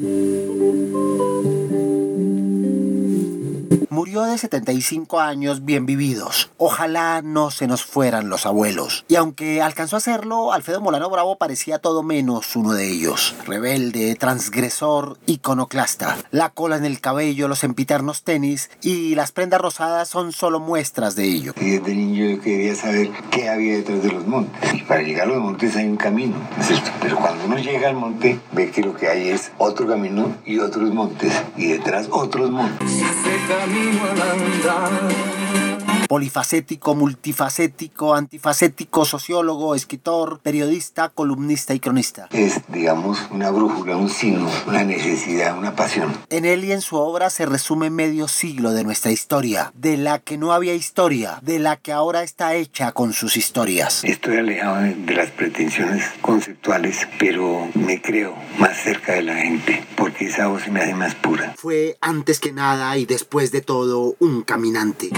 Thank you. Murió de 75 años bien vividos. Ojalá no se nos fueran los abuelos. Y aunque alcanzó a hacerlo, Alfredo Molano Bravo parecía todo menos uno de ellos. Rebelde, transgresor, iconoclasta. La cola en el cabello, los empiternos tenis y las prendas rosadas son solo muestras de ello. Y desde niño yo quería saber qué había detrás de los montes. Y para llegar a los montes hay un camino, ¿no es cierto? Pero cuando uno llega al monte, ve que lo que hay es otro camino y otros montes. Y detrás otros montes. camino al andar. Polifacético, multifacético, antifacético, sociólogo, escritor, periodista, columnista y cronista. Es, digamos, una brújula, un signo, una necesidad, una pasión. En él y en su obra se resume medio siglo de nuestra historia, de la que no había historia, de la que ahora está hecha con sus historias. Estoy alejado de, las pretensiones conceptuales, pero me creo más cerca de la gente, porque esa voz se me hace más pura. Fue antes que nada y después de todo un caminante.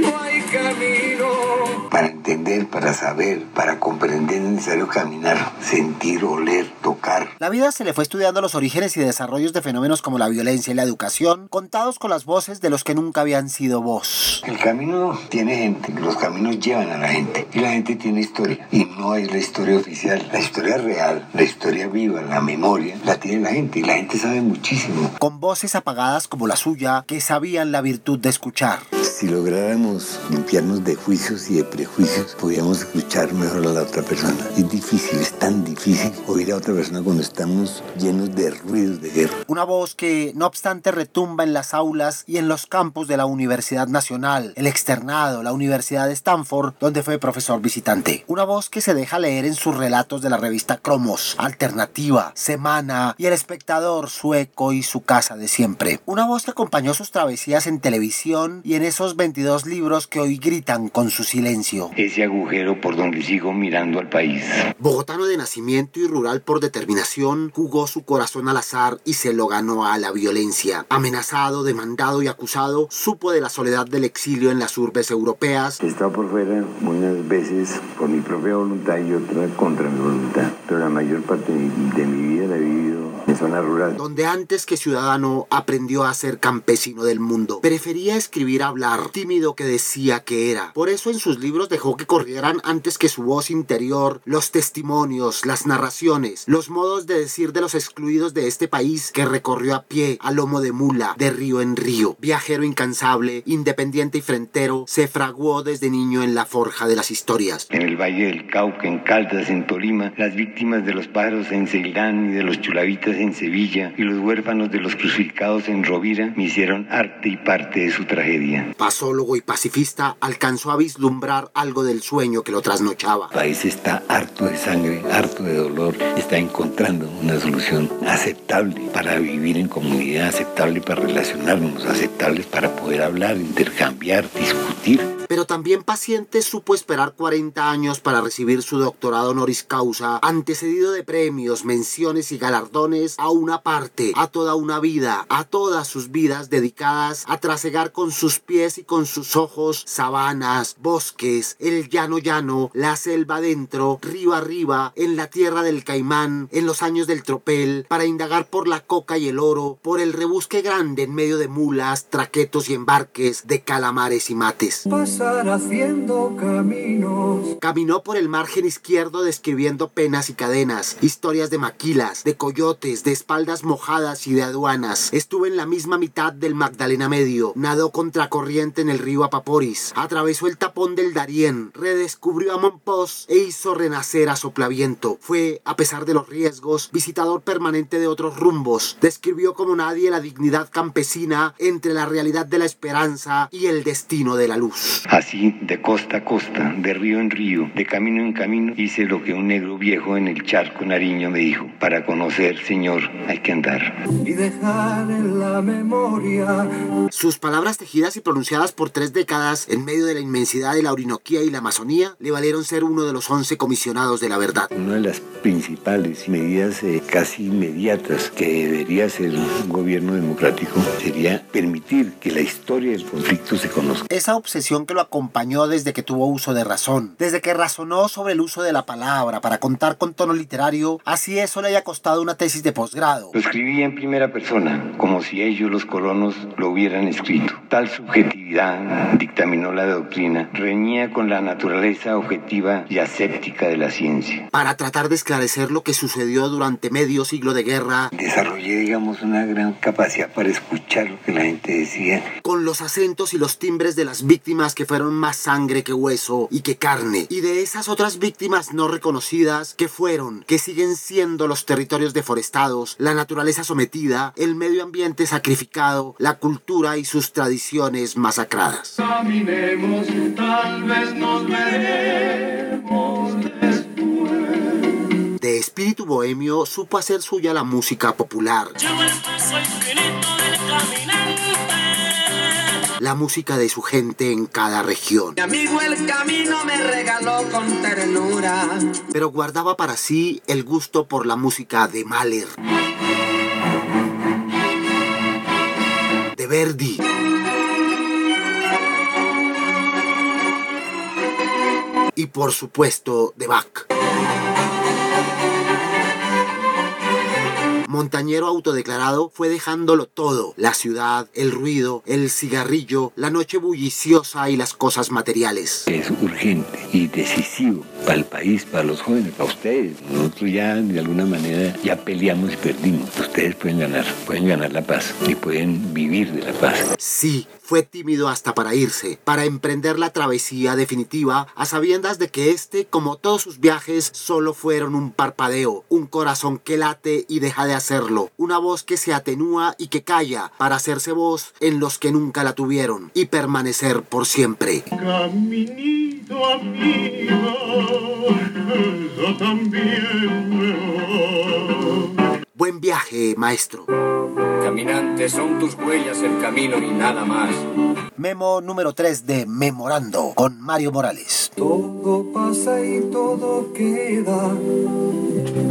No hay camino. Para entender, para saber, para comprender es necesario caminar, sentir, oler, tocar. La vida se le fue estudiando los orígenes y desarrollos de fenómenos como la violencia y la educación, contados con las voces de los que nunca habían sido voz. El camino tiene gente, los caminos llevan a la gente y la gente tiene historia. Y no es la historia oficial, la historia real, la historia viva, la memoria, la tiene la gente y la gente sabe muchísimo. Con voces apagadas como la suya, que sabían la virtud de escuchar. Si lográramos limpiarnos de juicios y de prejuicios, podríamos escuchar mejor a la otra persona. Es difícil, es tan difícil oír a otra persona cuando estamos llenos de ruidos de guerra. Una voz que, no obstante, retumba en las aulas y en los campus de la Universidad Nacional, el externado, la Universidad de Stanford, donde fue profesor visitante. Una voz que se deja leer en sus relatos de la revista Cromos, Alternativa, Semana y El Espectador sueco y su casa de siempre. Una voz que acompañó sus travesías en televisión y en esos 22 libros que hoy gritan con su silencio. Ese agujero por donde sigo mirando al país. Bogotano de nacimiento y rural por determinación, jugó su corazón al azar y se lo ganó a la violencia. Amenazado, demandado y acusado, supo de la soledad del exilio en las urbes europeas. He estado por fuera unas veces por mi propia voluntad y otras contra mi voluntad, pero la mayor parte de mi vida la he vivido en zona rural. donde antes que ciudadano aprendió a ser campesino del mundo. Prefería escribir hablar, tímido que decía que era. Por eso en sus libros dejó que corrieran antes que su voz interior, los testimonios, las narraciones, los modos de decir de los excluidos de este país que recorrió a pie, a lomo de mula, de río en río. Viajero incansable, independiente y frentero, se fraguó desde niño en la forja de las historias. En el Valle del Cauca, en Caldas, en Tolima, las víctimas de los pájaros en Ceilán y de los chulavitas en Sevilla y los huérfanos de los crucificados en Rovira me hicieron arte y parte de su tragedia. Pasólogo y pacifista, alcanzó a vislumbrar algo del sueño que lo trasnochaba. El país está harto de sangre, harto de dolor, está encontrando una solución aceptable para vivir en comunidad, aceptable para relacionarnos, aceptable para poder hablar, intercambiar, discutir. Pero también paciente supo esperar 40 años para recibir su doctorado honoris causa, antecedido de premios, menciones y galardones a una parte, a toda una vida, a todas sus vidas dedicadas a trasegar con sus pies y con sus ojos sabanas, bosques, el llano llano, la selva adentro, río arriba, en la tierra del caimán, en los años del tropel, para indagar por la coca y el oro, por el rebusque grande en medio de mulas, traquetos y embarques, de calamares y mates. Haciendo caminos. Caminó por el margen izquierdo describiendo penas y cadenas, historias de maquilas, de coyotes, de espaldas mojadas y de aduanas. Estuvo en la misma mitad del Magdalena Medio, nadó contracorriente en el río Apaporis, atravesó el tapón del Darién, redescubrió a Monpós e hizo renacer a Soplaviento. Fue, a pesar de los riesgos, visitador permanente de otros rumbos. Describió como nadie la dignidad campesina entre la realidad de la esperanza y el destino de la luz. Así, de costa a costa, de río en río, de camino en camino, hice lo que un negro viejo en el charco Nariño me dijo, para conocer, Señor, hay que andar. Y dejar en la memoria Sus palabras tejidas y pronunciadas por tres décadas en medio de la inmensidad de la Orinoquía y la Amazonía le valieron ser uno de los once comisionados de la verdad. Una de las principales medidas eh, casi inmediatas que debería hacer un gobierno democrático sería permitir que la historia del conflicto se conozca. Esa obsesión que lo acompañó desde que tuvo uso de razón, desde que razonó sobre el uso de la palabra para contar con tono literario, así eso le haya costado una tesis de posgrado. Lo escribía en primera persona, como si ellos, los colonos, lo hubieran escrito. Tal subjetividad, dictaminó la doctrina, reñía con la naturaleza objetiva y aséptica de la ciencia. Para tratar de esclarecer lo que sucedió durante medio siglo de guerra, Desarrollé, digamos, una gran capacidad para escuchar lo que la gente decía. con los acentos y los timbres de las víctimas que fueron más sangre que hueso y que carne, y de esas otras víctimas no reconocidas que fueron, que siguen siendo los territorios deforestados, la naturaleza sometida, el medio ambiente sacrificado, la cultura y sus tradiciones masacradas. Caminemos, tal vez nos veremos después. De espíritu bohemio supo hacer suya la música popular, el del caminante. La música de su gente en cada región. Mi amigo el camino me regaló con ternura. pero guardaba para sí el gusto por la música de Mahler, de Verdi, y por supuesto de Bach. Montañero autodeclarado fue dejándolo todo, la ciudad, el ruido, el cigarrillo, la noche bulliciosa y las cosas materiales. Es urgente y decisivo para el país, para los jóvenes, para ustedes. Nosotros ya de alguna manera ya peleamos y perdimos. Ustedes pueden ganar, pueden ganar la paz y pueden vivir de la paz. Sí, fue tímido hasta para irse, para emprender la travesía definitiva a sabiendas de que este, como todos sus viajes, solo fueron un parpadeo, un corazón que late y deja de hacerlo, una voz que se atenúa y que calla para hacerse voz en los que nunca la tuvieron y permanecer por siempre. Caminito amigo, yo también me voy. Buen viaje, maestro. Caminantes son tus huellas el camino y nada más. Memo número 3 de Memorando con Mario Morales. Todo pasa y todo queda,